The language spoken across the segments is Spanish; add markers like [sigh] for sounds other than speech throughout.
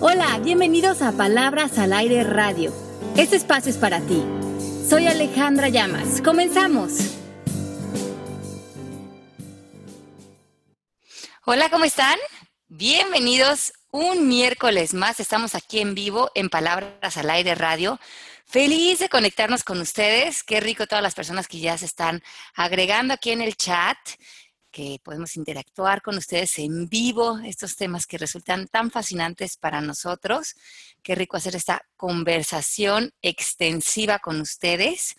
Hola, bienvenidos a Palabras al Aire Radio. Este espacio es para ti. Soy Alejandra Llamas. Comenzamos. Hola, ¿cómo están? Bienvenidos un miércoles más. Estamos aquí en vivo en Palabras al Aire Radio. Feliz de conectarnos con ustedes. Qué rico todas las personas que ya se están agregando aquí en el chat que podemos interactuar con ustedes en vivo, estos temas que resultan tan fascinantes para nosotros. Qué rico hacer esta conversación extensiva con ustedes.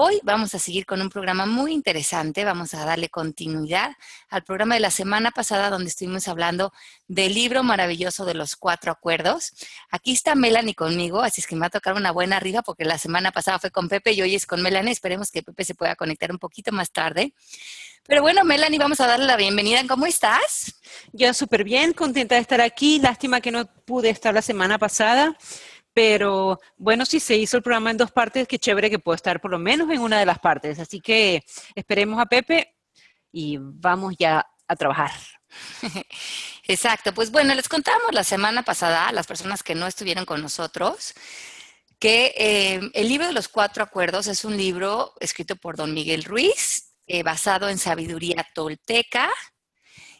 Hoy vamos a seguir con un programa muy interesante, vamos a darle continuidad al programa de la semana pasada donde estuvimos hablando del libro maravilloso de los cuatro acuerdos. Aquí está Melanie conmigo, así es que me va a tocar una buena arriba porque la semana pasada fue con Pepe y hoy es con Melanie. Esperemos que Pepe se pueda conectar un poquito más tarde. Pero bueno, Melanie, vamos a darle la bienvenida. ¿Cómo estás? Yo súper bien, contenta de estar aquí. Lástima que no pude estar la semana pasada. Pero bueno, si se hizo el programa en dos partes, qué chévere que puedo estar por lo menos en una de las partes. Así que esperemos a Pepe y vamos ya a trabajar. [laughs] Exacto, pues bueno, les contamos la semana pasada a las personas que no estuvieron con nosotros que eh, el libro de los cuatro acuerdos es un libro escrito por don Miguel Ruiz, eh, basado en sabiduría tolteca.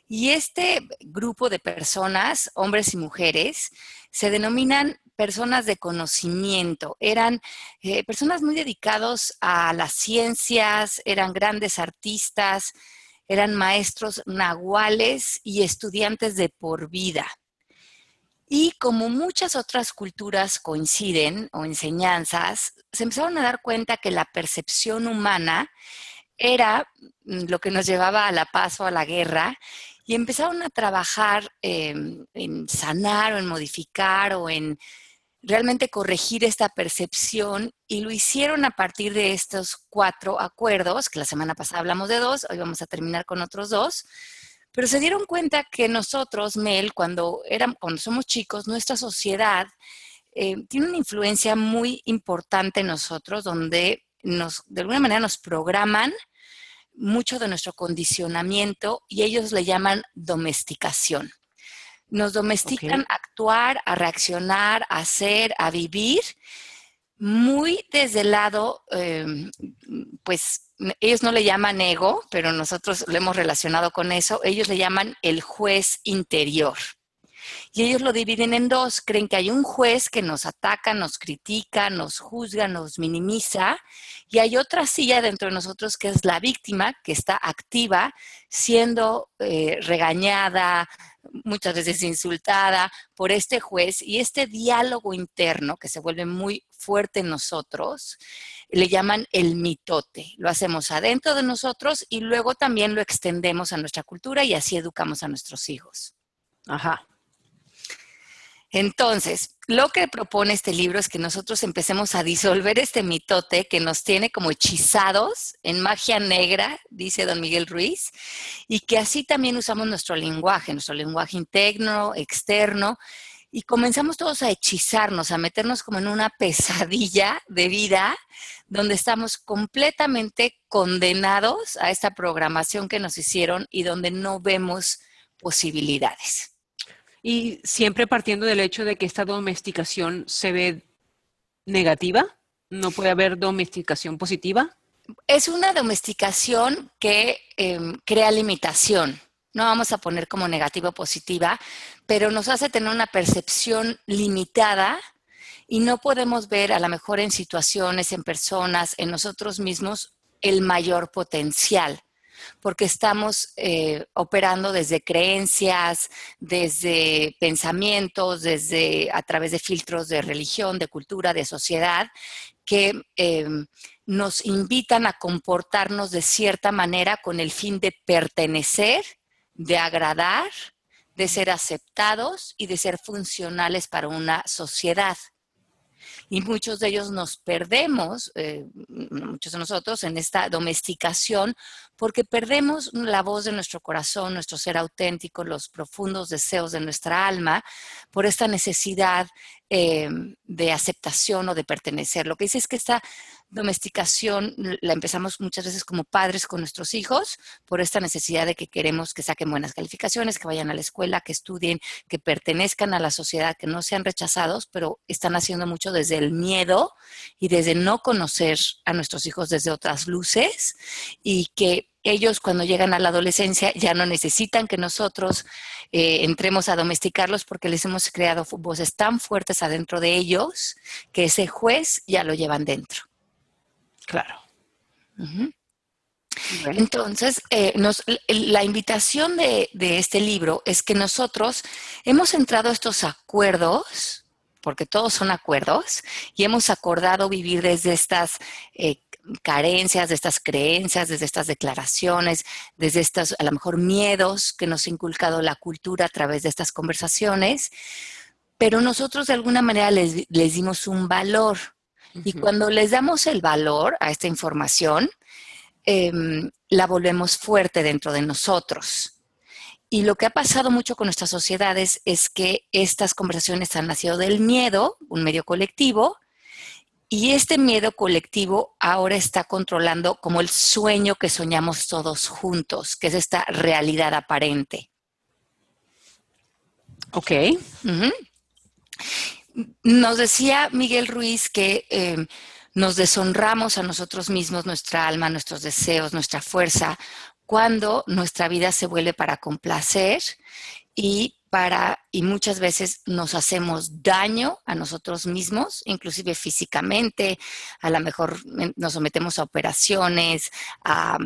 Y este grupo de personas, hombres y mujeres, se denominan personas de conocimiento. Eran eh, personas muy dedicados a las ciencias, eran grandes artistas, eran maestros nahuales y estudiantes de por vida. Y como muchas otras culturas coinciden o enseñanzas, se empezaron a dar cuenta que la percepción humana era mm, lo que nos llevaba a la paz o a la guerra y empezaron a trabajar em, en sanar o en modificar o en realmente corregir esta percepción y lo hicieron a partir de estos cuatro acuerdos, que la semana pasada hablamos de dos, hoy vamos a terminar con otros dos, pero se dieron cuenta que nosotros, Mel, cuando, éramos, cuando somos chicos, nuestra sociedad eh, tiene una influencia muy importante en nosotros, donde nos, de alguna manera nos programan mucho de nuestro condicionamiento y ellos le llaman domesticación. Nos domestican a actuar, a reaccionar, a hacer, a vivir, muy desde el lado, em, pues ellos no le llaman ego, pero nosotros lo hemos relacionado con eso, ellos le llaman el juez interior. Y ellos lo dividen en dos. Creen que hay un juez que nos ataca, nos critica, nos juzga, nos minimiza. Y hay otra silla dentro de nosotros que es la víctima, que está activa, siendo eh, regañada, muchas veces insultada por este juez. Y este diálogo interno que se vuelve muy fuerte en nosotros, le llaman el mitote. Lo hacemos adentro de nosotros y luego también lo extendemos a nuestra cultura y así educamos a nuestros hijos. Ajá. Entonces, lo que propone este libro es que nosotros empecemos a disolver este mitote que nos tiene como hechizados en magia negra, dice don Miguel Ruiz, y que así también usamos nuestro lenguaje, nuestro lenguaje interno, externo, y comenzamos todos a hechizarnos, a meternos como en una [laughs] pesadilla de vida donde estamos completamente condenados a esta programación que nos hicieron y donde no vemos posibilidades. Y siempre partiendo del hecho de que esta domesticación se ve negativa, no puede haber domesticación positiva. Es una domesticación que em, crea limitación. No vamos a poner como negativa o positiva, pero nos hace tener una percepción limitada y no podemos ver a lo mejor en situaciones, en personas, en nosotros mismos, el mayor potencial porque estamos eh, operando desde creencias, desde pensamientos, desde a través de filtros de religión, de cultura, de sociedad, que em, nos invitan a comportarnos de cierta manera con el fin de pertenecer, de agradar, de ser aceptados y de ser funcionales para una sociedad y muchos de ellos nos perdemos, eh, muchos de nosotros, en esta domesticación, porque perdemos la voz de nuestro corazón, nuestro ser auténtico, los profundos deseos de nuestra alma, por esta necesidad em, de aceptación o de pertenecer. Lo que dice es que esta domesticación la empezamos muchas veces como padres con nuestros hijos por esta necesidad de que queremos que saquen buenas calificaciones, que vayan a la escuela, que estudien, que pertenezcan a la sociedad, que no sean rechazados, pero están haciendo mucho desde el miedo y desde no conocer a nuestros hijos desde otras luces y que ellos cuando llegan a la adolescencia ya no necesitan que nosotros eh, entremos a domesticarlos porque les hemos creado voces tan fuertes adentro de ellos que ese juez ya lo llevan dentro. Claro. Entonces, eh, la invitación de, este libro es que nosotros hemos entrado a estos acuerdos, porque todos son acuerdos, y hemos acordado vivir desde estas eh, carencias, de estas creencias, desde estas declaraciones, desde estos, a lo mejor, miedos que nos ha inculcado la cultura a través de estas conversaciones, pero nosotros de alguna manera les, les dimos un valor. Y cuando les damos el valor a esta información, em, la volvemos fuerte dentro de nosotros. Y lo que ha pasado mucho con nuestras sociedades es que estas conversaciones han nacido del miedo, un medio colectivo, y este miedo colectivo ahora está controlando como el sueño que soñamos todos juntos, que es esta realidad aparente. Ok. Nos decía Miguel Ruiz que em, nos deshonramos a nosotros mismos, nuestra alma, nuestros deseos, nuestra fuerza, cuando nuestra vida se vuelve para complacer y para y muchas veces nos hacemos daño a nosotros mismos, inclusive físicamente, a lo mejor nos sometemos a operaciones, a,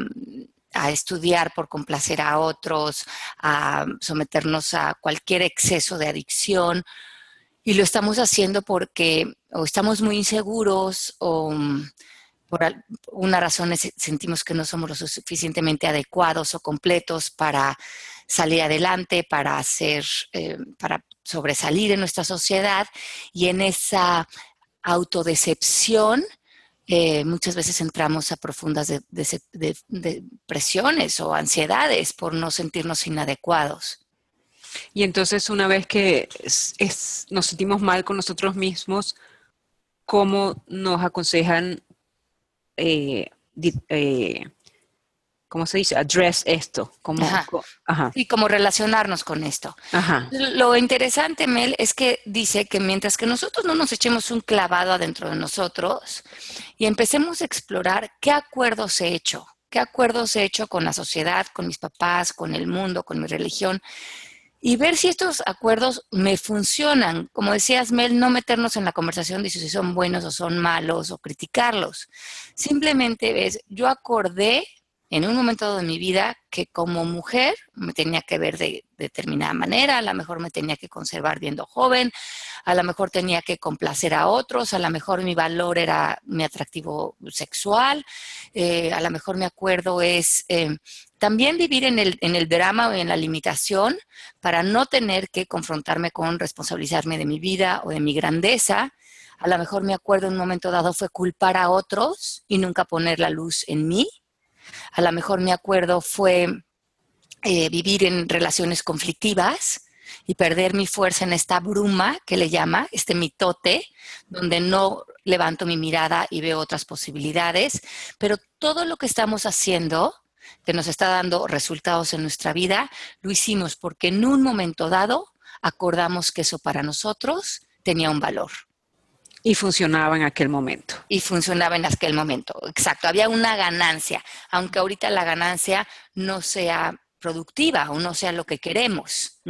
estudiar por complacer a otros, a someternos a cualquier exceso de adicción. Y lo estamos haciendo porque o estamos muy inseguros o mm, por una razón sentimos que no somos lo suficientemente adecuados o completos para salir adelante, para hacer, eh, para sobresalir en nuestra sociedad y en esa autodecepción eh, muchas veces entramos a profundas depresiones o ansiedades por no sentirnos inadecuados. Y entonces una vez que nos sentimos mal con nosotros mismos, ¿cómo nos aconsejan, eh, eh, ¿cómo se dice? Address esto. Como, Y cómo relacionarnos con esto. Lo interesante, Mel, es que dice que mientras que nosotros no nos echemos un clavado adentro de nosotros y empecemos a explorar qué acuerdos he hecho, qué acuerdos he hecho con la sociedad, con mis papás, con el mundo, con mi religión, y ver si estos acuerdos me funcionan. Como decías, Mel, no meternos en la conversación de si son buenos o son malos o criticarlos. Simplemente ves, yo acordé en un momento de mi vida que como mujer me tenía que ver de, determinada manera, a lo mejor me tenía que conservar viendo joven, a lo mejor tenía que complacer a otros, a lo mejor mi valor era mi atractivo sexual, eh, a lo mejor mi acuerdo es eh, también vivir en el, en el drama o en la limitación para no tener que confrontarme con responsabilizarme de mi vida o de mi grandeza. A lo mejor mi acuerdo en un momento dado fue culpar a otros y nunca poner la luz en mí a lo mejor mi acuerdo fue eh, vivir en relaciones conflictivas y perder mi fuerza en esta bruma que le llama, este mitote, donde no levanto mi mirada y veo otras posibilidades, pero todo lo que estamos haciendo que nos está dando resultados en nuestra vida, lo hicimos porque en un momento dado acordamos que eso para nosotros tenía un valor. Y funcionaba en aquel momento. Y funcionaba en aquel momento, exacto. Había una ganancia, aunque ahorita la ganancia no sea productiva o no sea lo que queremos.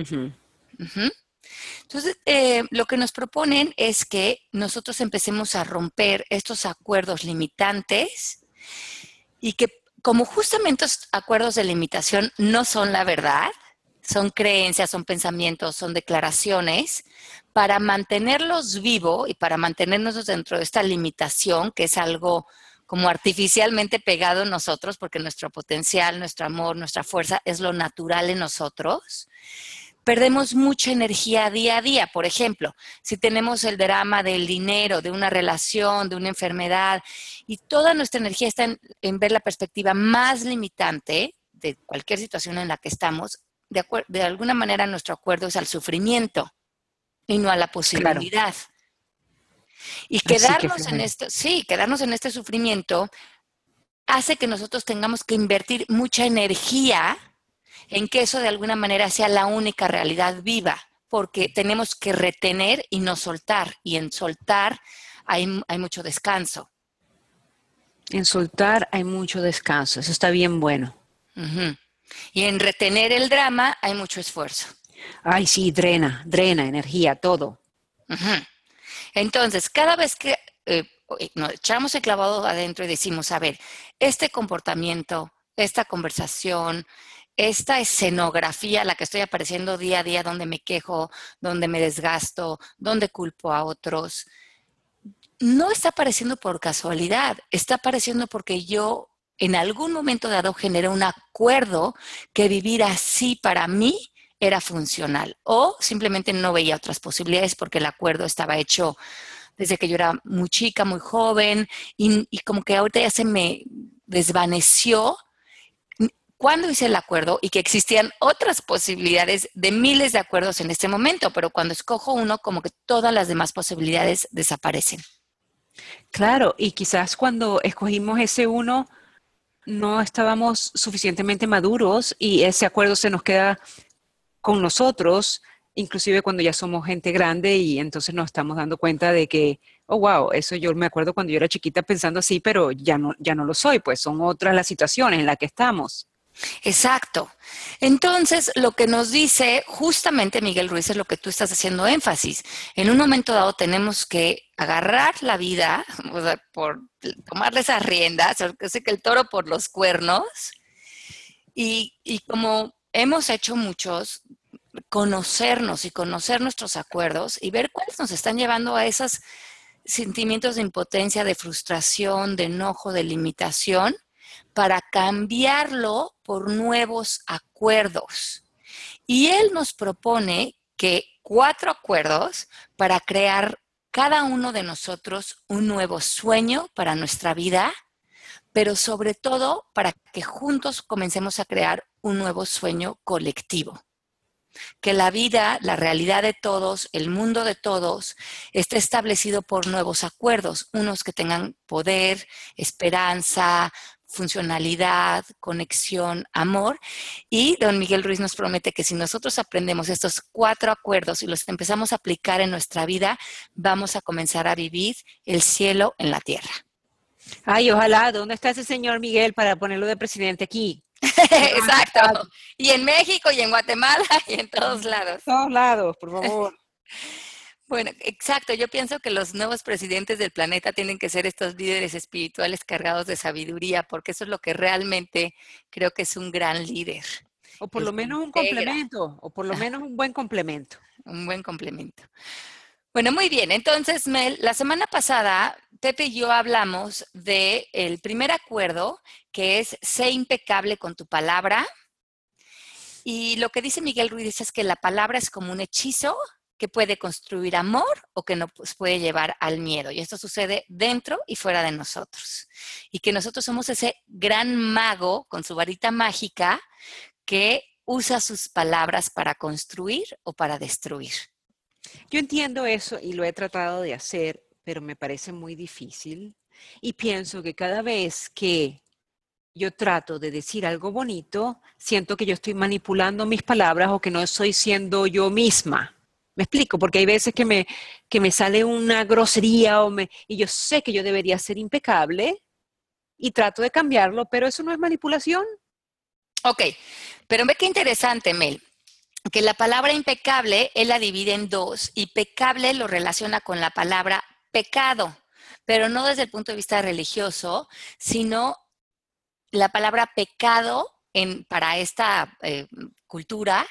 Entonces, eh, lo que nos proponen es que nosotros empecemos a romper estos acuerdos limitantes y que como justamente estos acuerdos de limitación no son la verdad, son creencias, son pensamientos, son declaraciones, para mantenerlos vivo y para mantenernos dentro de esta limitación, que es algo como artificialmente pegado en nosotros, porque nuestro potencial, nuestro amor, nuestra fuerza es lo natural en nosotros, perdemos mucha energía día a día. Por ejemplo, si tenemos el drama del dinero, de una relación, de una enfermedad, y toda nuestra energía está en, en ver la perspectiva más limitante de cualquier situación en la que estamos, de, de alguna manera nuestro acuerdo es al sufrimiento y no a la posibilidad. Y quedarnos en esto, sí, quedarnos en este sufrimiento hace que nosotros tengamos que invertir mucha energía en que eso de alguna manera sea la única realidad viva, porque tenemos que retener y no soltar, y en soltar hay, hay mucho descanso. En soltar hay mucho descanso, eso está bien bueno. Y en retener el drama hay mucho esfuerzo. Ay, sí, drena, drena, energía, todo. Entonces, cada vez que eh, nos echamos el clavado adentro y decimos, a ver, este comportamiento, esta conversación, esta escenografía la que estoy apareciendo día a día, donde me quejo, donde me desgasto, donde culpo a otros, no está apareciendo por casualidad, está apareciendo porque yo en algún momento dado generé un acuerdo que vivir así para mí era funcional o simplemente no veía otras posibilidades porque el acuerdo estaba hecho desde que yo era muy chica, muy joven y, como que ahorita ya se me desvaneció cuando hice el acuerdo y que existían otras posibilidades de miles de acuerdos en este momento, pero cuando escojo uno, como que todas las demás posibilidades desaparecen. Claro, y quizás cuando escogimos ese uno, no estábamos suficientemente maduros y ese acuerdo se nos queda con nosotros, inclusive cuando ya somos gente grande y entonces nos estamos dando cuenta de que, oh, wow, eso yo me acuerdo cuando yo era chiquita pensando así, pero ya no, ya no lo soy, pues son otras las situaciones en las que estamos. Exacto. Entonces, lo que nos dice justamente Miguel Ruiz es lo que tú estás haciendo énfasis. En un momento dado tenemos que agarrar la vida, [laughs] por tomarle esas riendas, sé que el toro por los cuernos, y, y como hemos hecho muchos, conocernos y conocer nuestros acuerdos y ver cuáles nos están llevando a esos sentimientos de impotencia, de frustración, de enojo, de limitación, para cambiarlo por nuevos acuerdos. Y él nos propone que cuatro acuerdos para crear cada uno de nosotros un nuevo sueño para nuestra vida, pero sobre todo para que juntos comencemos a crear un nuevo sueño colectivo. Que la vida, la realidad de todos, el mundo de todos, esté establecido por nuevos acuerdos, unos que tengan poder, esperanza, funcionalidad, conexión, amor. Y don Miguel Ruiz nos promete que si nosotros aprendemos estos cuatro acuerdos y los empezamos a aplicar en nuestra vida, vamos a comenzar a vivir el cielo en la tierra. Ay, ojalá, ¿dónde está ese señor Miguel para ponerlo de presidente aquí? [laughs] Exacto. Y en México y en Guatemala y en todos lados. En todos lados, por favor. [laughs] Bueno, exacto. Yo pienso que los nuevos presidentes del planeta tienen que ser estos líderes espirituales cargados de sabiduría, porque eso es lo que realmente creo que es un gran líder. O por lo menos un complemento, o por lo menos un buen complemento. [laughs] Un buen complemento. Bueno, muy bien. Entonces, Mel, la semana pasada, Pepe y yo hablamos del el primer acuerdo, que es sé impecable con tu palabra. Y lo que dice Miguel Ruiz es que la palabra es como un hechizo que puede construir amor o que nos puede llevar al miedo. Y esto sucede dentro y fuera de nosotros. Y que nosotros somos ese gran mago con su varita mágica que usa sus palabras para construir o para destruir. Yo entiendo eso y lo he tratado de hacer, pero me parece muy difícil. Y pienso que cada vez que yo trato de decir algo bonito, siento que yo estoy manipulando mis palabras o que no estoy siendo yo misma. Me explico, porque hay veces que me, que me sale una grosería o me, y yo sé que yo debería ser impecable y trato de cambiarlo, pero eso no es manipulación. Ok, pero ve qué interesante, Mel que la palabra impecable, él la divide en dos y pecable lo relaciona con la palabra pecado, pero no desde el punto de vista religioso, sino la palabra pecado en, para esta eh, cultura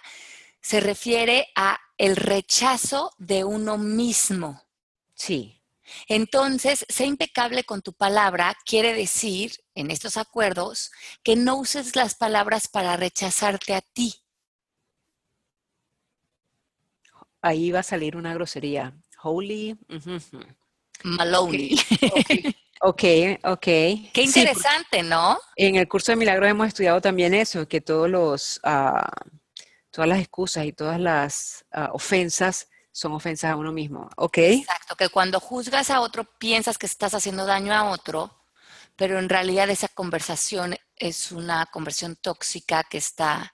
se refiere a el rechazo de uno mismo. Sí. Entonces, ser impecable con tu palabra quiere decir, en estos acuerdos, que no uses las palabras para rechazarte a ti, ahí va a salir una grosería. Holy. Maloney. Ok, ok. [laughs] Qué interesante, ¿no? En el curso de milagros hemos estudiado también eso, que todos los, ah, todas las excusas y todas las ah, ofensas son ofensas a uno mismo. ¿Ok? Exacto, que cuando juzgas a otro piensas que estás haciendo daño a otro, pero en realidad esa conversación es una conversión tóxica que está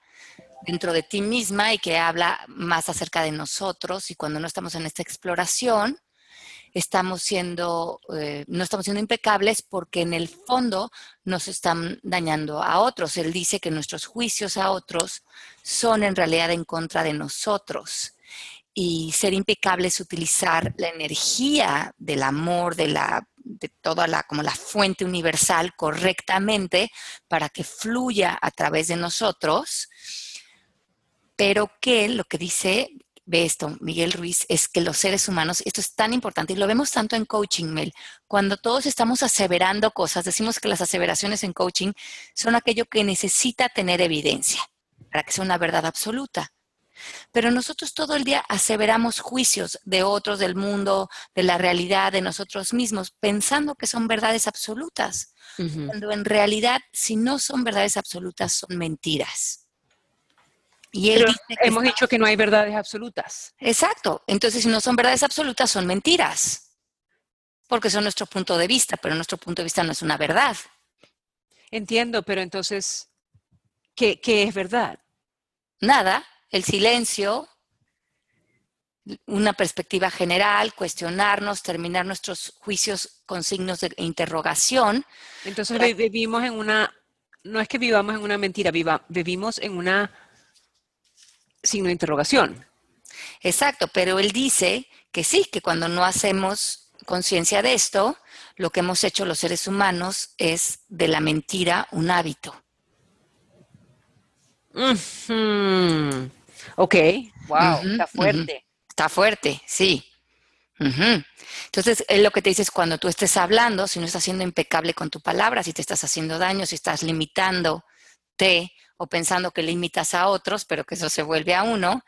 dentro de ti misma y que habla más acerca de nosotros y cuando no estamos en esta exploración, estamos siendo, eh, no estamos siendo impecables porque en el fondo nos están dañando a otros. Él dice que nuestros juicios a otros son en realidad en contra de nosotros. Y ser impecable es utilizar la energía del amor, de la de toda la como la fuente universal correctamente para que fluya a través de nosotros, pero que lo que dice ve esto, Miguel Ruiz, es que los seres humanos, esto es tan importante y lo vemos tanto en coaching, Mel, cuando todos estamos aseverando cosas, decimos que las aseveraciones en coaching son aquello que necesita tener evidencia para que sea una verdad absoluta. Pero nosotros todo el día aseveramos juicios de otros, del mundo, de la realidad, de nosotros mismos, pensando que son verdades absolutas, cuando en realidad, si no son verdades absolutas, son mentiras. Y él hemos dicho que no hay verdades absolutas. Exacto. Entonces, si no son verdades absolutas, son mentiras. Porque son nuestro punto de vista, pero nuestro punto de vista no es una verdad. Entiendo, pero entonces, ¿qué, qué es verdad? Nada. El silencio, una perspectiva general, cuestionarnos, terminar nuestros juicios con signos de interrogación. Entonces vivimos en una, no es que vivamos en una mentira, viva, vivimos en una signo de interrogación. Exacto, pero él dice que sí, que cuando no hacemos conciencia de esto, lo que hemos hecho los seres humanos es de la mentira un hábito. Ok, wow, está fuerte. Está fuerte, sí. Entonces, él lo que te dice es cuando tú estés hablando, si no estás siendo impecable con tu palabra, si te estás haciendo daño, si estás limitándote o pensando que limitas a otros, pero que eso se vuelve a uno,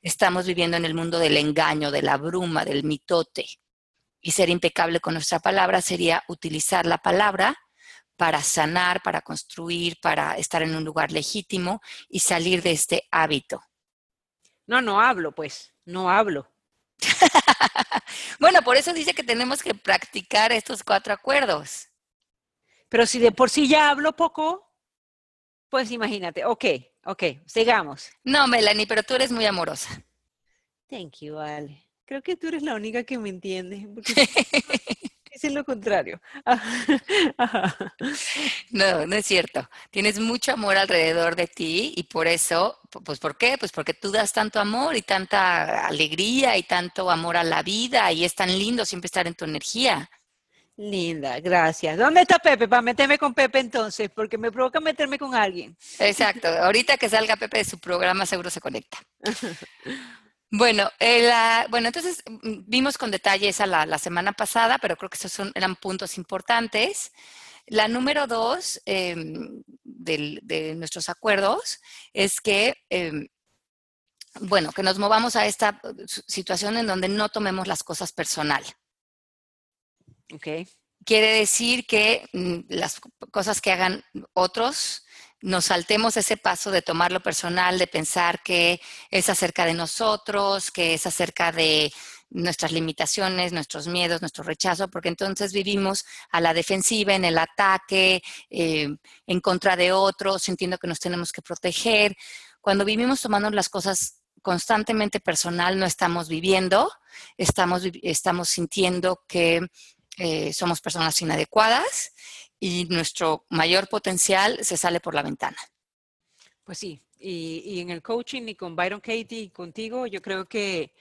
estamos viviendo en el mundo del engaño, de la bruma, del mitote. Y ser impecable con nuestra palabra sería utilizar la palabra para sanar, para construir, para estar en un lugar legítimo y salir de este hábito. No, no hablo, pues, no hablo. [laughs] bueno, por eso dice que tenemos que practicar estos cuatro acuerdos. Pero si de por sí ya hablo poco, pues imagínate, ok, ok, sigamos. No, Melanie, pero tú eres muy amorosa. Thank you, Ale. Creo que tú eres la única que me entiende. es [laughs] lo contrario. no, no es cierto. Tienes mucho amor alrededor de ti y por eso, pues ¿por qué? Pues porque tú das tanto amor y tanta alegría y tanto amor a la vida y es tan lindo siempre estar en tu energía. Linda, gracias. ¿Dónde está Pepe? Para meterme con Pepe entonces, porque me provoca meterme con alguien. Exacto. [laughs] Ahorita que salga Pepe de su programa, seguro se conecta. [laughs] Bueno, eh, bueno, entonces mm, vimos con detalle esa la, semana pasada, pero creo que esos son, eran puntos importantes. La número dos em, de nuestros acuerdos es que, em, bueno, que nos movamos a esta situación en donde no tomemos las cosas personal. Okay. Quiere decir que mm, las cosas que hagan otros, nos saltemos ese paso de tomarlo personal, de pensar que es acerca de nosotros, que es acerca de nuestras limitaciones, nuestros miedos, nuestro rechazo, porque entonces vivimos a la defensiva, en el ataque, eh, en contra de otros, sintiendo que nos tenemos que proteger. Cuando vivimos tomando las cosas constantemente personal, no estamos viviendo, estamos, estamos sintiendo que eh, somos personas inadecuadas y nuestro mayor potencial se sale por la ventana. Pues sí, y, en el coaching y con Byron Katie y contigo, yo creo que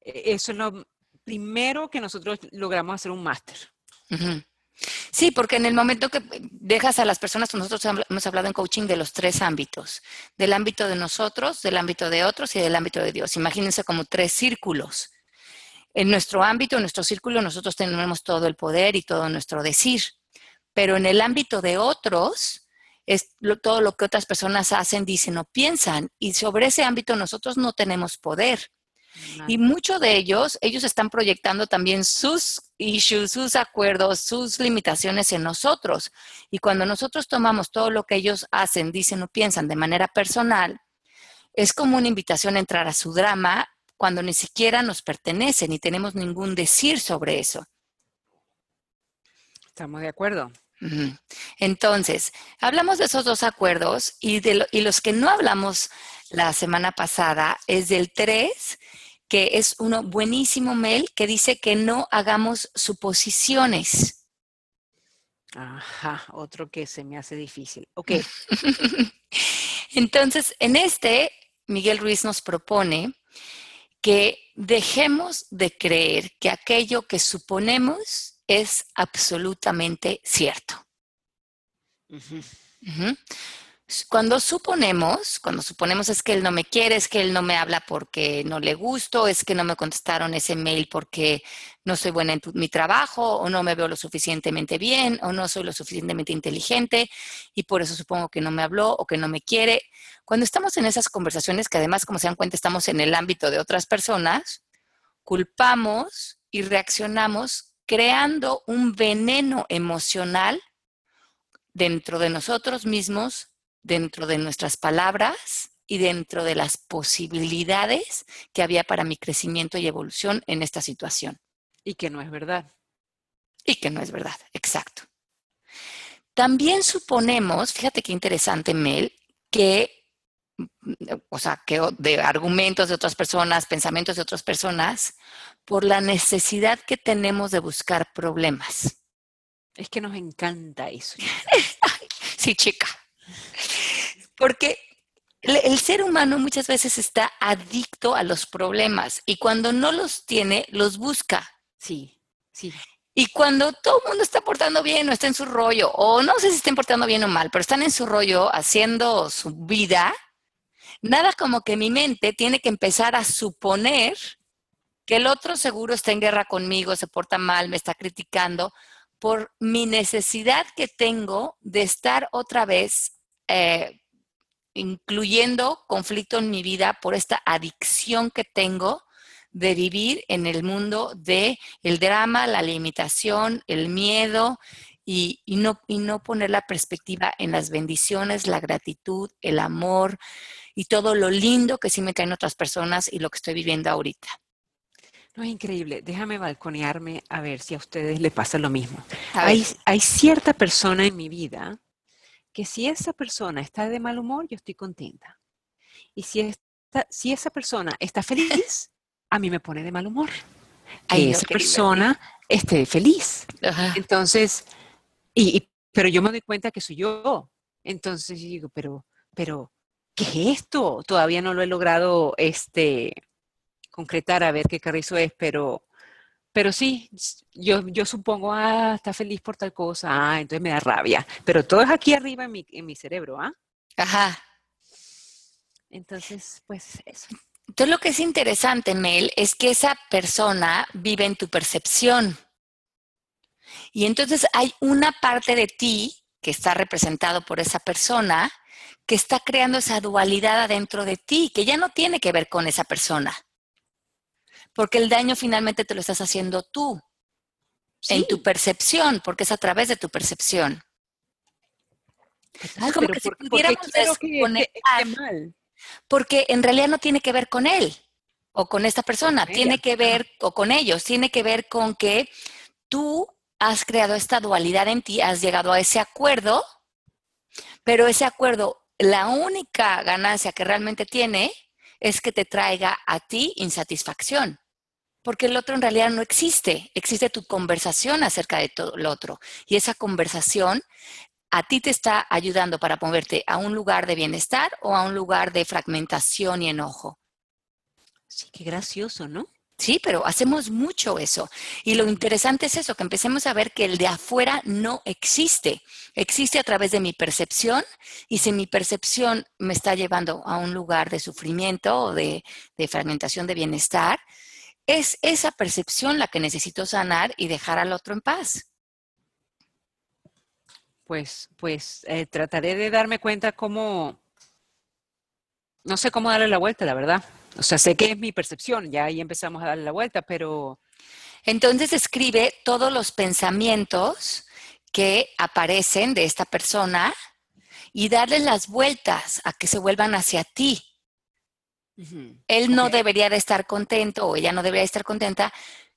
eh, eso es lo primero que nosotros logramos hacer un máster. Sí, porque en el momento que dejas a las personas, nosotros hemos hablado en coaching de los tres ámbitos, del ámbito de nosotros, del ámbito de otros y del ámbito de Dios. Imagínense como tres círculos. En nuestro ámbito, en nuestro círculo, nosotros tenemos todo el poder y todo nuestro decir, pero en el ámbito de otros, es todo lo que otras personas hacen, dicen o piensan, y sobre ese ámbito nosotros no tenemos poder. Y muchos de ellos, ellos están proyectando también sus issues, sus acuerdos, sus limitaciones en nosotros. Y cuando nosotros tomamos todo lo que ellos hacen, dicen o piensan de manera personal, es como una invitación a entrar a su drama cuando ni siquiera nos pertenece ni tenemos ningún decir sobre eso. Estamos de acuerdo. Entonces, hablamos de esos dos acuerdos y, de y los que no hablamos la semana pasada es del 3, que es uno buenísimo, Mel, que dice que no hagamos suposiciones. Ajá, otro que se me hace difícil. Ok. [laughs] Entonces, en este, Miguel Ruiz nos propone que dejemos de creer que aquello que suponemos es absolutamente cierto. Cuando suponemos, cuando suponemos es que él no me quiere, es que él no me habla porque no le gusto, es que no me contestaron ese mail porque no soy buena en mi trabajo o no me veo lo suficientemente bien o no soy lo suficientemente inteligente y por eso supongo que no me habló o que no me quiere. Cuando estamos en esas conversaciones, que además, como se dan cuenta, estamos en el ámbito de otras personas, culpamos y reaccionamos creando un veneno emocional dentro de nosotros mismos dentro de nuestras palabras y dentro de las posibilidades que había para mi crecimiento y evolución en esta situación. Y que no es verdad. Y que no es verdad, exacto. También suponemos, fíjate qué interesante, Mel, que, o sea, que de argumentos de otras personas, pensamientos de otras personas, por la necesidad que tenemos de buscar problemas. Es que nos encanta eso. [laughs] sí, chica. Porque el ser humano muchas veces está adicto a los problemas y cuando no los tiene, los busca. Sí, sí. Y cuando todo el mundo está portando bien o está en su rollo, o no sé si estén portando bien o mal, pero están en su rollo haciendo su vida, nada como que mi mente tiene que empezar a suponer que el otro seguro está en guerra conmigo, se porta mal, me está criticando, por mi necesidad que tengo de estar otra vez eh, incluyendo conflicto en mi vida por esta adicción que tengo de vivir en el mundo de el drama, la limitación, el miedo y, no, y no poner la perspectiva en las bendiciones, la gratitud, el amor y todo lo lindo que sí me traen otras personas y lo que estoy viviendo ahorita. No es increíble. Déjame balconearme a ver si a ustedes les pasa lo mismo. Hay, hay cierta persona en mi vida que si esa persona está de mal humor, yo estoy contenta. Y si, si esa persona está feliz, a mí me pone de mal humor. Que esa persona esté feliz. Entonces, y, pero yo me doy cuenta que soy yo. Entonces digo, pero, pero, ¿qué es esto? Todavía no lo he logrado este, concretar a ver qué carrizo es, pero pero sí, yo, yo supongo, ah, está feliz por tal cosa, ah, entonces me da rabia. Pero todo es aquí arriba en mi, en mi cerebro, ¿ah? Ajá. Entonces, pues eso. Entonces lo que es interesante, Mel, es que esa persona vive en tu percepción. Y entonces hay una parte de ti que está representado por esa persona que está creando esa dualidad adentro de ti, que ya no tiene que ver con esa persona porque el daño finalmente te lo estás haciendo tú, en tu percepción, porque es a través de tu percepción. es como que si pudiéramos mal. Porque en realidad no tiene que ver con él o con esta persona, tiene que ver, o con ellos, tiene que ver con que tú has creado esta dualidad en ti, has llegado a ese acuerdo, pero ese acuerdo, la única ganancia que realmente tiene es que te traiga a ti insatisfacción porque el otro en realidad no existe, existe tu conversación acerca de todo lo otro. Y esa conversación a ti te está ayudando para moverte a un lugar de bienestar o a un lugar de fragmentación y enojo. Sí, qué gracioso, ¿no? Sí, pero hacemos mucho eso. Y lo interesante es eso, que empecemos a ver que el de afuera no existe. Existe a través de mi percepción y si mi percepción me está llevando a un lugar de sufrimiento o de, de fragmentación de bienestar, es esa percepción la que necesito sanar y dejar al otro en paz. Pues, pues eh, trataré de darme cuenta cómo, no sé cómo darle la vuelta, la verdad. O sea, sé que es mi percepción, ya ahí empezamos a darle la vuelta, pero... Entonces escribe todos los pensamientos que aparecen de esta persona y darle las vueltas a que se vuelvan hacia ti Él no debería de estar contento o ella no debería de estar contenta.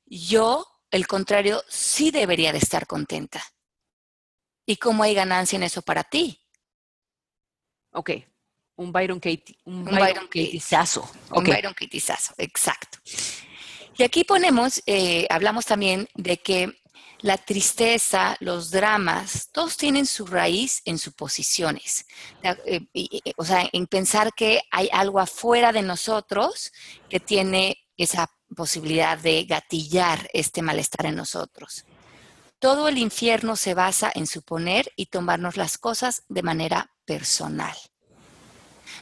Yo, el contrario, sí debería de estar contenta. ¿Y cómo hay ganancia en eso para ti? Ok, un Byron Katie, un, Byron, Un Byron exacto. Y aquí ponemos, eh, hablamos también de que la tristeza, los dramas, todos tienen su raíz en suposiciones. Eh, o sea, en pensar que hay algo afuera de nosotros que tiene esa posibilidad de gatillar este malestar en nosotros. Todo el infierno se basa en suponer y tomarnos las cosas de manera personal.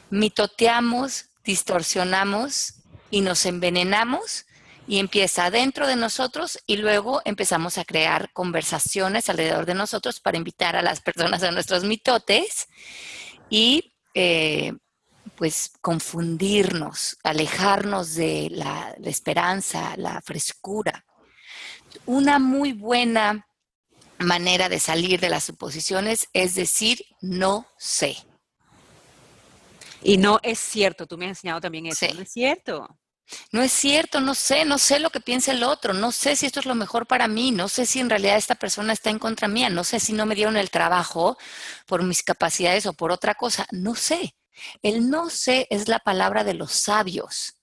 Mitoteamos, distorsionamos y nos envenenamos y empieza dentro de nosotros y luego empezamos a crear conversaciones alrededor de nosotros para invitar a las personas a nuestros mitotes y eh, pues confundirnos, alejarnos de la, la esperanza, la frescura. Una muy buena manera de salir de las suposiciones es decir, no sé. Y no es cierto, tú me has enseñado también eso, no es cierto. No es cierto, no sé, no sé lo que piensa el otro, no sé si esto es lo mejor para mí, no sé si en realidad esta persona está en contra mía, no sé si no me dieron el trabajo por mis capacidades o por otra cosa, no sé. El no sé es la palabra de los sabios,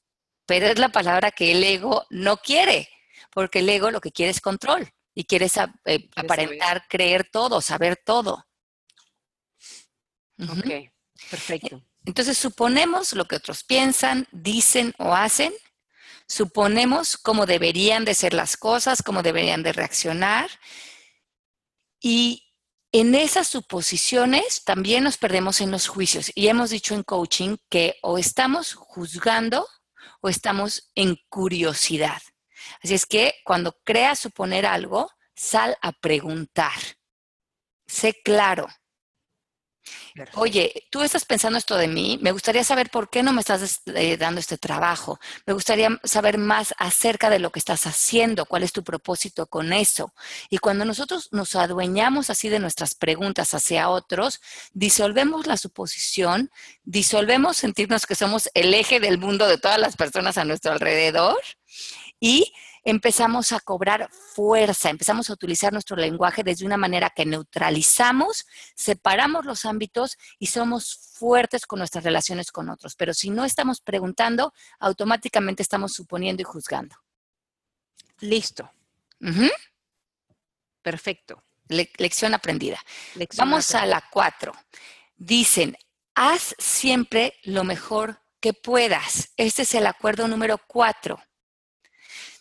pero es la palabra que el ego no quiere, porque el ego lo que quiere es control y quiere eh, aparentar, creer todo, saber todo. Ok, perfecto. Entonces suponemos lo que otros piensan, dicen o hacen, suponemos cómo deberían de ser las cosas, cómo deberían de reaccionar y en esas suposiciones también nos perdemos en los juicios y hemos dicho en coaching que o estamos juzgando o estamos en curiosidad. Así es que cuando creas suponer algo, sal a preguntar. Sé claro, Oye, tú estás pensando esto de mí, me gustaría saber por qué no me estás eh, dando este trabajo, me gustaría saber más acerca de lo que estás haciendo, cuál es tu propósito con eso. Y cuando nosotros nos adueñamos así de nuestras preguntas hacia otros, disolvemos la suposición, disolvemos sentirnos que somos el eje del mundo de todas las personas a nuestro alrededor y empezamos a cobrar fuerza, empezamos a utilizar nuestro lenguaje desde una manera que neutralizamos, separamos los ámbitos y somos fuertes con nuestras relaciones con otros. Pero si no estamos preguntando, automáticamente estamos suponiendo y juzgando. Listo. Perfecto. lección aprendida. Vamos a la cuatro. Dicen, haz siempre lo mejor que puedas. Este es el acuerdo número cuatro.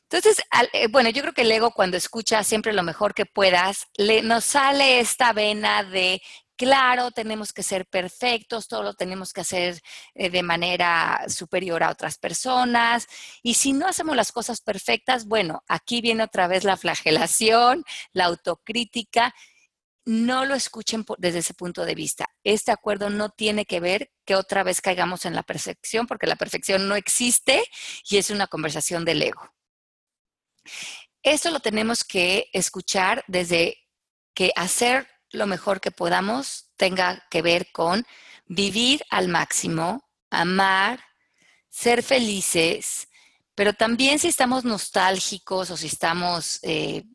Entonces, eh, bueno, yo creo que el ego cuando escucha siempre lo mejor que puedas, le, nos sale esta vena de, claro, tenemos que ser perfectos, todo lo tenemos que hacer eh, de manera superior a otras personas. Y si no hacemos las cosas perfectas, bueno, aquí viene otra vez la flagelación, la autocrítica. No lo escuchen desde ese punto de vista. Este acuerdo no tiene que ver que otra vez caigamos en la perfección, porque la perfección no existe y es una conversación del ego. Esto lo tenemos que escuchar desde que hacer lo mejor que podamos tenga que ver con vivir al máximo, amar, ser felices, pero también si estamos nostálgicos o si estamos eh,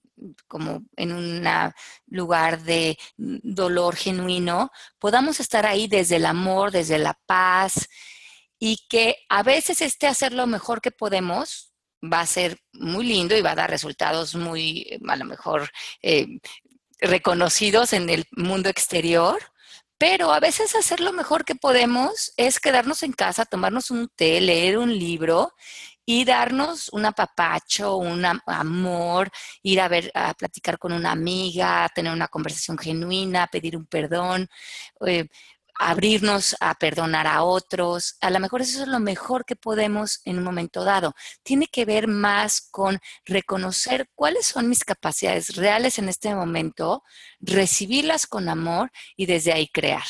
como en un lugar de dolor genuino, podamos estar ahí desde el amor, desde la paz y que a veces este hacer lo mejor que podemos va a ser muy lindo y va a dar resultados muy, a lo mejor, eh, reconocidos en el mundo exterior, pero a veces hacer lo mejor que podemos es quedarnos en casa, tomarnos un té, leer un libro y darnos un apapacho, un amor, ir a ver, a platicar con una amiga, tener una conversación genuina, pedir un perdón. Eh, abrirnos a perdonar a otros. A lo mejor eso es lo mejor que podemos en un momento dado. Tiene que ver más con reconocer cuáles son mis capacidades reales en este momento, recibirlas con amor y desde ahí crear.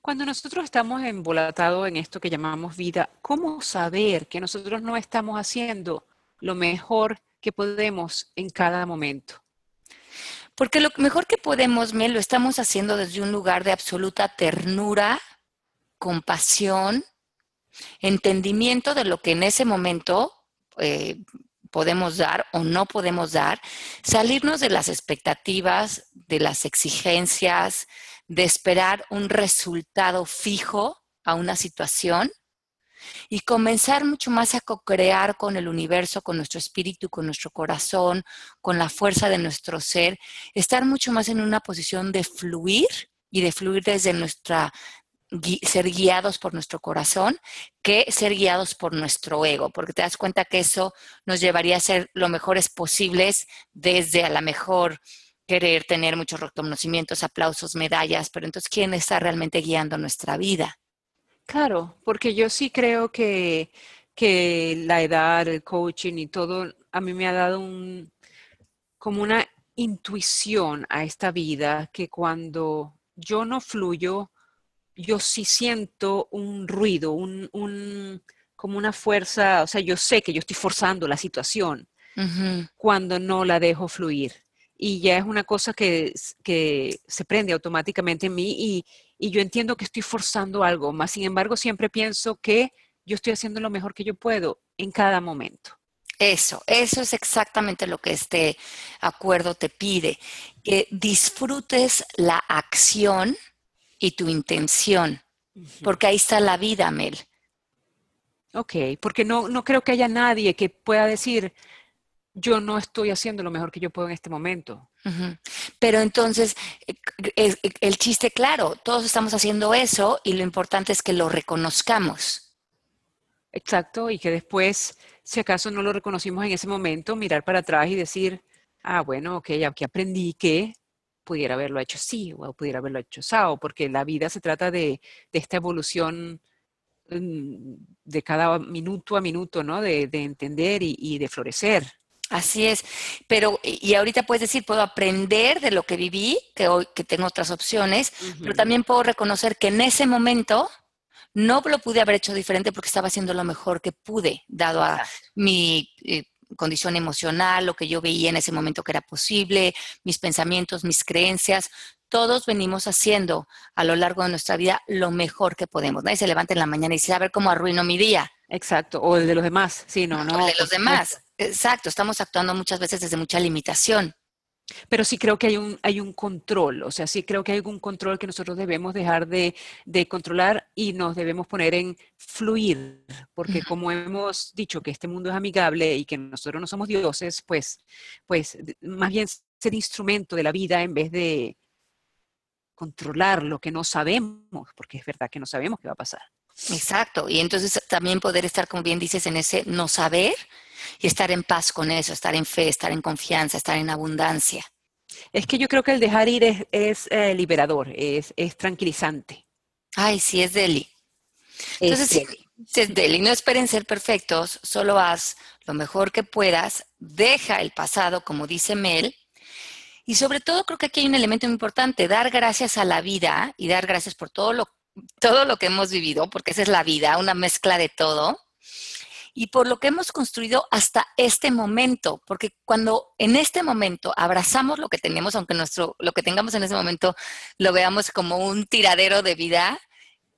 Cuando nosotros estamos embolatados en esto que llamamos vida, ¿cómo saber que nosotros no estamos haciendo lo mejor que podemos en cada momento? Porque lo mejor que podemos, Mel, lo estamos haciendo desde un lugar de absoluta ternura, compasión entendimiento de lo que en ese momento eh, podemos dar o no podemos dar, salirnos de las expectativas, de las exigencias, de esperar un resultado fijo a una situación y comenzar mucho más a co-crear con el universo, con nuestro espíritu, con nuestro corazón, con la fuerza de nuestro ser, estar mucho más en una posición de fluir y de fluir desde nuestra ser guiados por nuestro corazón que ser guiados por nuestro ego, porque te das cuenta que eso nos llevaría a ser lo mejores posibles desde a lo mejor querer tener muchos reconocimientos, aplausos, medallas, pero entonces, ¿quién está realmente guiando nuestra vida? Claro, porque yo sí creo que, que la edad, el coaching y todo, a mí me ha dado un, como una intuición a esta vida que cuando yo no fluyo, yo sí siento un ruido, un, un, como una fuerza, o sea, yo sé que yo estoy forzando la situación cuando no la dejo fluir. Y ya es una cosa que, que se prende automáticamente en mí y, y, yo entiendo que estoy forzando algo, más sin embargo siempre pienso que yo estoy haciendo lo mejor que yo puedo en cada momento. Eso, eso es exactamente lo que este acuerdo te pide, que disfrutes la acción y tu intención, porque ahí está la vida, Mel. Ok, porque no, no creo que haya nadie que pueda decir, yo no estoy haciendo lo mejor que yo puedo en este momento. Pero entonces, el, el, chiste, claro, todos estamos haciendo eso y lo importante es que lo reconozcamos. Exacto, y que después, si acaso no lo reconocimos en ese momento, mirar para atrás y decir, ah, bueno, ok, aquí aprendí que pudiera haberlo hecho así o pudiera haberlo hecho sao, porque la vida se trata de, esta evolución mm, de cada minuto a minuto, ¿no? De, entender y, de florecer. Así es, pero y ahorita puedes decir, puedo aprender de lo que viví, que hoy que tengo otras opciones, pero también puedo reconocer que en ese momento no lo pude haber hecho diferente porque estaba haciendo lo mejor que pude, dado a mi eh, condición emocional, lo que yo veía en ese momento que era posible, mis pensamientos, mis creencias, todos venimos haciendo a lo largo de nuestra vida lo mejor que podemos. Nadie se levanta en la mañana y dice, a ver cómo arruino mi día. Exacto, o el de los demás, sí, no, no. O el de los demás, exacto, estamos actuando muchas veces desde mucha limitación. Pero sí creo que hay un, hay un control, o sea, sí creo que hay un control que nosotros debemos dejar de, controlar y nos debemos poner en fluir, porque como hemos dicho que este mundo es amigable y que nosotros no somos dioses, pues, pues más bien ser instrumento de la vida en vez de controlar lo que no sabemos, porque es verdad que no sabemos qué va a pasar. Exacto, y entonces también poder estar, como bien dices, en ese no saber y estar en paz con eso, estar en fe, estar en confianza, estar en abundancia. Es que yo creo que el dejar ir es, eh, liberador, es, tranquilizante. Ay, sí, es Deli. Entonces, es Deli. es Deli. No esperen ser perfectos, solo haz lo mejor que puedas, deja el pasado, como dice Mel, y sobre todo creo que aquí hay un elemento muy importante, dar gracias a la vida y dar gracias por todo lo, todo lo que hemos vivido, porque esa es la vida, una mezcla de todo y por lo que hemos construido hasta este momento, porque cuando en este momento abrazamos lo que tenemos, aunque nuestro, lo que tengamos en ese momento lo veamos como un tiradero de vida,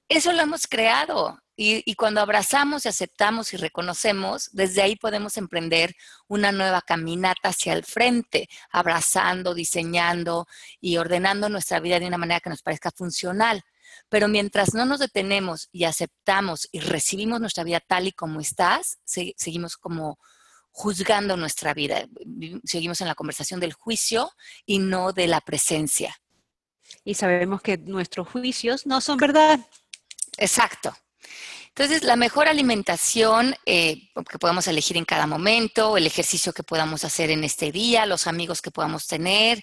eso lo hemos creado. Y, y, cuando abrazamos y aceptamos y reconocemos, desde ahí podemos emprender una nueva caminata hacia el frente, abrazando, diseñando y ordenando nuestra vida de una manera que nos parezca funcional. Pero mientras no nos detenemos y aceptamos y recibimos nuestra vida tal y como estás, seguimos como juzgando nuestra vida. Seguimos en la conversación del juicio y no de la presencia. Y sabemos que nuestros juicios no son verdad. Exacto. Entonces, la mejor alimentación eh, que podamos elegir en cada momento, el ejercicio que podamos hacer en este día, los amigos que podamos tener,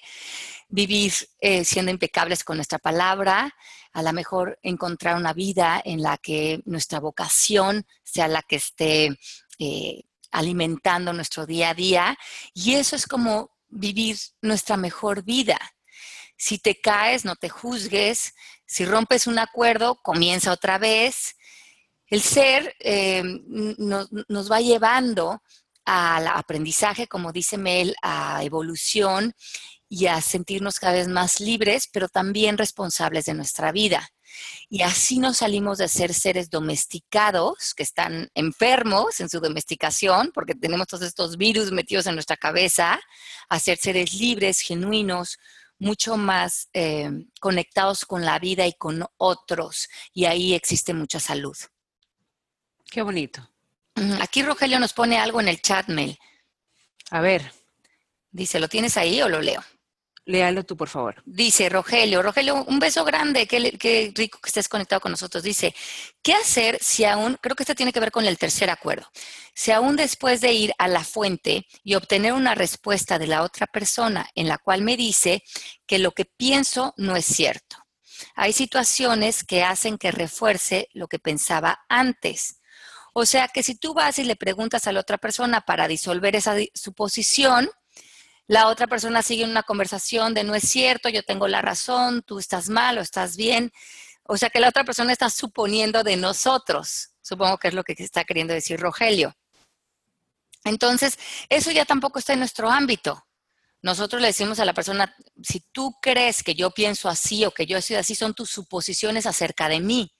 vivir eh, siendo impecables con nuestra palabra, a lo mejor encontrar una vida en la que nuestra vocación sea la que esté eh, alimentando nuestro día a día. Y eso es como vivir nuestra mejor vida. Si te caes, no te juzgues. Si rompes un acuerdo, comienza otra vez. El ser eh, nos, nos va llevando al aprendizaje, como dice Mel, a evolución y a sentirnos cada vez más libres, pero también responsables de nuestra vida. y así nos salimos de ser seres domesticados que están enfermos en su domesticación porque tenemos todos estos virus metidos en nuestra cabeza, a ser seres libres, genuinos, mucho más eh, conectados con la vida y con otros y ahí existe mucha salud. Qué bonito. Aquí Rogelio nos pone algo en el chat mail. A ver. Dice, ¿lo tienes ahí o lo leo? Léalo tú, por favor. Dice Rogelio, Rogelio, un beso grande, qué, rico que estés conectado con nosotros. Dice, ¿qué hacer si aún, creo que esto tiene que ver con el tercer acuerdo, si aún después de ir a la fuente y obtener una respuesta de la otra persona en la cual me dice que lo que pienso no es cierto? Hay situaciones que hacen que refuerce lo que pensaba antes. O sea que si tú vas y le preguntas a la otra persona para disolver esa suposición, la otra persona sigue una conversación de no es cierto, yo tengo la razón, tú estás mal o estás bien. O sea que la otra persona está suponiendo de nosotros. Supongo que es lo que está queriendo decir Rogelio. Entonces, eso ya tampoco está en nuestro ámbito. Nosotros le decimos a la persona, si tú crees que yo pienso así o que yo soy así, son tus suposiciones acerca de mí.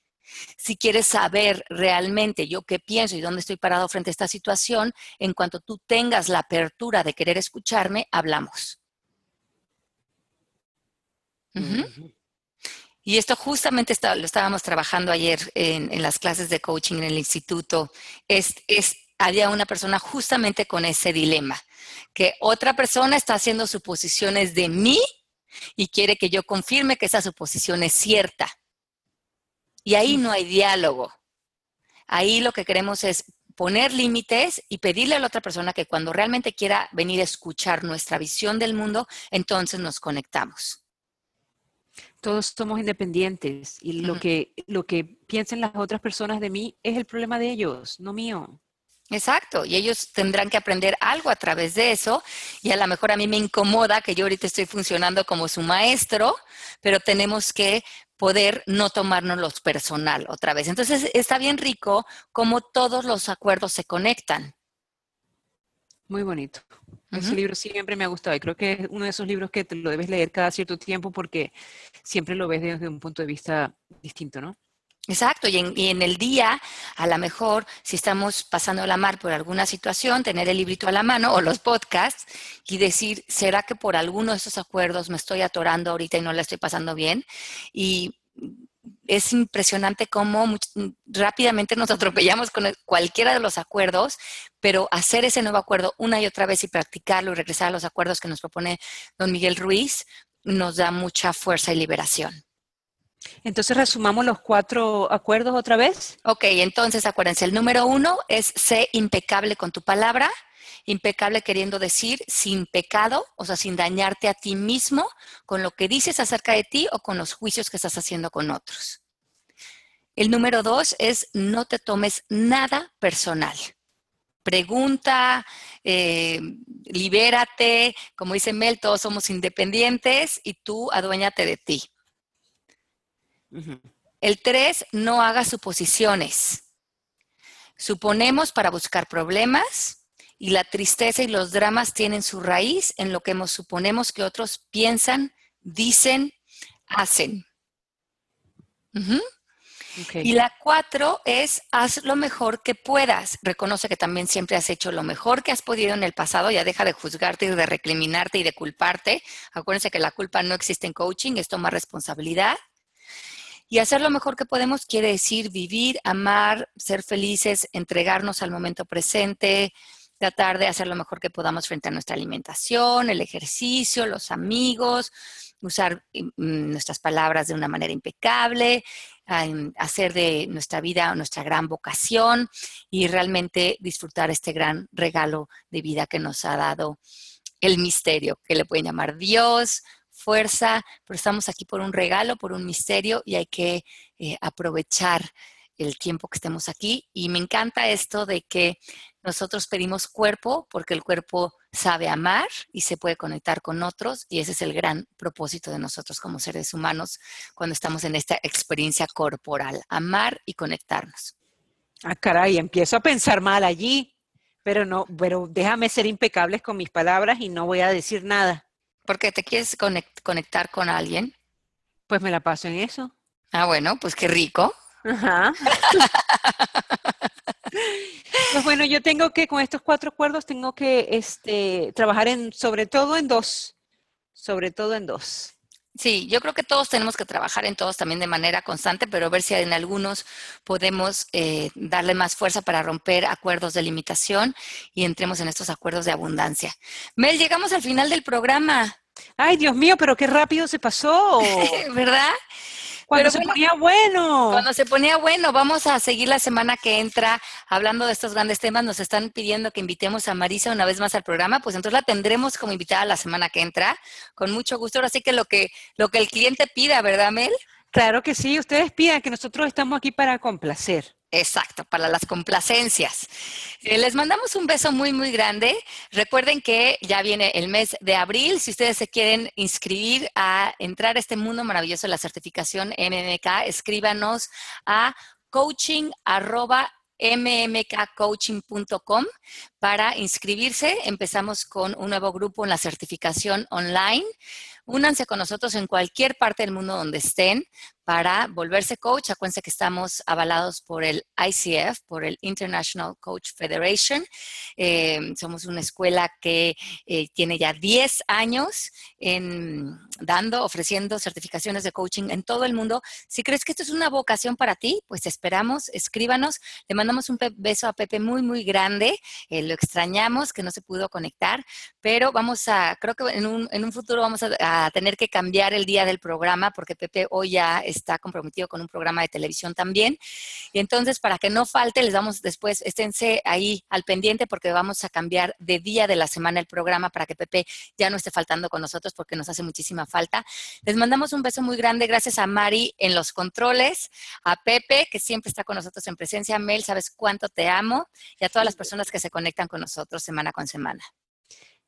Si quieres saber realmente yo qué pienso y dónde estoy parado frente a esta situación, en cuanto tú tengas la apertura de querer escucharme, hablamos. Y esto justamente lo estábamos trabajando ayer en, las clases de coaching en el instituto. Es, había una persona justamente con ese dilema, que otra persona está haciendo suposiciones de mí y quiere que yo confirme que esa suposición es cierta. Y ahí no hay diálogo. Ahí lo que queremos es poner límites y pedirle a la otra persona que cuando realmente quiera venir a escuchar nuestra visión del mundo, entonces nos conectamos. Todos somos independientes y lo, que, lo que piensen las otras personas de mí es el problema de ellos, no mío. Exacto, y ellos tendrán que aprender algo a través de eso, y a lo mejor a mí me incomoda que yo ahorita estoy funcionando como su maestro, pero tenemos que poder no tomarnos los personal otra vez. Entonces, está bien rico cómo todos los acuerdos se conectan. Muy bonito. Ese libro siempre me ha gustado y creo que es uno de esos libros que te lo debes leer cada cierto tiempo porque siempre lo ves desde un punto de vista distinto, ¿no? Exacto, y en, el día, a lo mejor, si estamos pasando la mar por alguna situación, tener el librito a la mano o los podcasts y decir, ¿será que por alguno de esos acuerdos me estoy atorando ahorita y no la estoy pasando bien? Y es impresionante cómo rápidamente nos atropellamos con cualquiera de los acuerdos, pero hacer ese nuevo acuerdo una y otra vez y practicarlo y regresar a los acuerdos que nos propone don Miguel Ruiz nos da mucha fuerza y liberación. Entonces resumamos los cuatro acuerdos otra vez. Ok, entonces acuérdense, el número uno es sé impecable con tu palabra, impecable queriendo decir sin pecado, o sea, sin dañarte a ti mismo con lo que dices acerca de ti o con los juicios que estás haciendo con otros. El número dos es no te tomes nada personal. Pregunta, eh, libérate, como dice Mel, todos somos independientes y tú aduéñate de ti. El tres, no haga suposiciones. Suponemos para buscar problemas y la tristeza y los dramas tienen su raíz en lo que suponemos que otros piensan, dicen, hacen. Y la cuatro es, haz lo mejor que puedas. Reconoce que también siempre has hecho lo mejor que has podido en el pasado. Ya deja de juzgarte y de recriminarte y de culparte. Acuérdense que la culpa no existe en coaching, es tomar responsabilidad. Y hacer lo mejor que podemos quiere decir vivir, amar, ser felices, entregarnos al momento presente, tratar de hacer lo mejor que podamos frente a nuestra alimentación, el ejercicio, los amigos, usar mm, nuestras palabras de una manera impecable, hacer de nuestra vida nuestra gran vocación y realmente disfrutar este gran regalo de vida que nos ha dado el misterio, que le pueden llamar Dios, fuerza, pero estamos aquí por un regalo, por un misterio y hay que eh, aprovechar el tiempo que estemos aquí. Y me encanta esto de que nosotros pedimos cuerpo porque el cuerpo sabe amar y se puede conectar con otros y ese es el gran propósito de nosotros como seres humanos cuando estamos en esta experiencia corporal, amar y conectarnos. Ah, caray, empiezo a pensar mal allí, pero no, pero déjame ser impecables con mis palabras y no voy a decir nada. ¿Por qué te quieres conectar con alguien? Pues me la paso en eso. Ah, bueno, pues qué rico. Ajá. [laughs] pues bueno, yo tengo que, con estos cuatro acuerdos, tengo que este, trabajar en, sobre todo en dos, sobre todo en dos. Sí, yo creo que todos tenemos que trabajar en todos también de manera constante, pero ver si en algunos podemos eh, darle más fuerza para romper acuerdos de limitación y entremos en estos acuerdos de abundancia. Mel, llegamos al final del programa. Ay, Dios mío, pero qué rápido se pasó. [laughs] ¿Verdad? Cuando se ponía bueno. Cuando se ponía bueno, vamos a seguir la semana que entra hablando de estos grandes temas. Nos están pidiendo que invitemos a Marisa una vez más al programa, pues entonces la tendremos como invitada la semana que entra, con mucho gusto. Ahora sí que lo que, lo que el cliente pida, ¿verdad, Mel? Claro que sí, ustedes pidan que nosotros estamos aquí para complacer. Exacto, para las complacencias. Eh, les mandamos un beso muy, muy grande. Recuerden que ya viene el mes de abril. Si ustedes se quieren inscribir a entrar a este mundo maravilloso de la certificación MMK, escríbanos a coaching mmkcoaching.com para inscribirse. Empezamos con un nuevo grupo en la certificación online. Únanse con nosotros en cualquier parte del mundo donde estén para volverse coach. Acuérdense que estamos avalados por el ICF, por el International Coach Federation. Eh, somos una escuela que eh, tiene ya 10 años en, dando, ofreciendo certificaciones de coaching en todo el mundo. Si crees que esto es una vocación para ti, pues esperamos, escríbanos. Le mandamos un beso a Pepe muy, muy grande. Eh, lo extrañamos, que no se pudo conectar, pero vamos a, creo que en un, en un futuro vamos a, a tener que cambiar el día del programa porque Pepe hoy ya está comprometido con un programa de televisión también. Y entonces, para que no falte, les damos después, esténse ahí al pendiente porque vamos a cambiar de día de la semana el programa para que Pepe ya no esté faltando con nosotros porque nos hace muchísima falta. Les mandamos un beso muy grande, gracias a Mari en los controles, a Pepe, que siempre está con nosotros en presencia, Mel, sabes cuánto te amo, y a todas las personas que se conectan con nosotros semana con semana.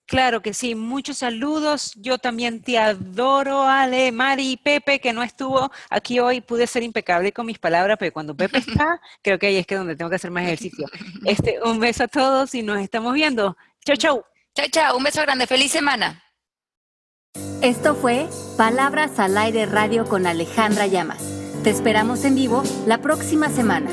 Claro que sí, muchos saludos. Yo también te adoro, Ale, Mari, Pepe, que no estuvo aquí hoy. Pude ser impecable con mis palabras, pero cuando Pepe [laughs] está, creo que ahí es que donde tengo que hacer más ejercicio. Este, un beso a todos y nos estamos viendo. Chau, chau. Chau, chau. Un beso grande. Feliz semana. Esto fue Palabras al Aire Radio con Alejandra Llamas. Te esperamos en vivo la próxima semana.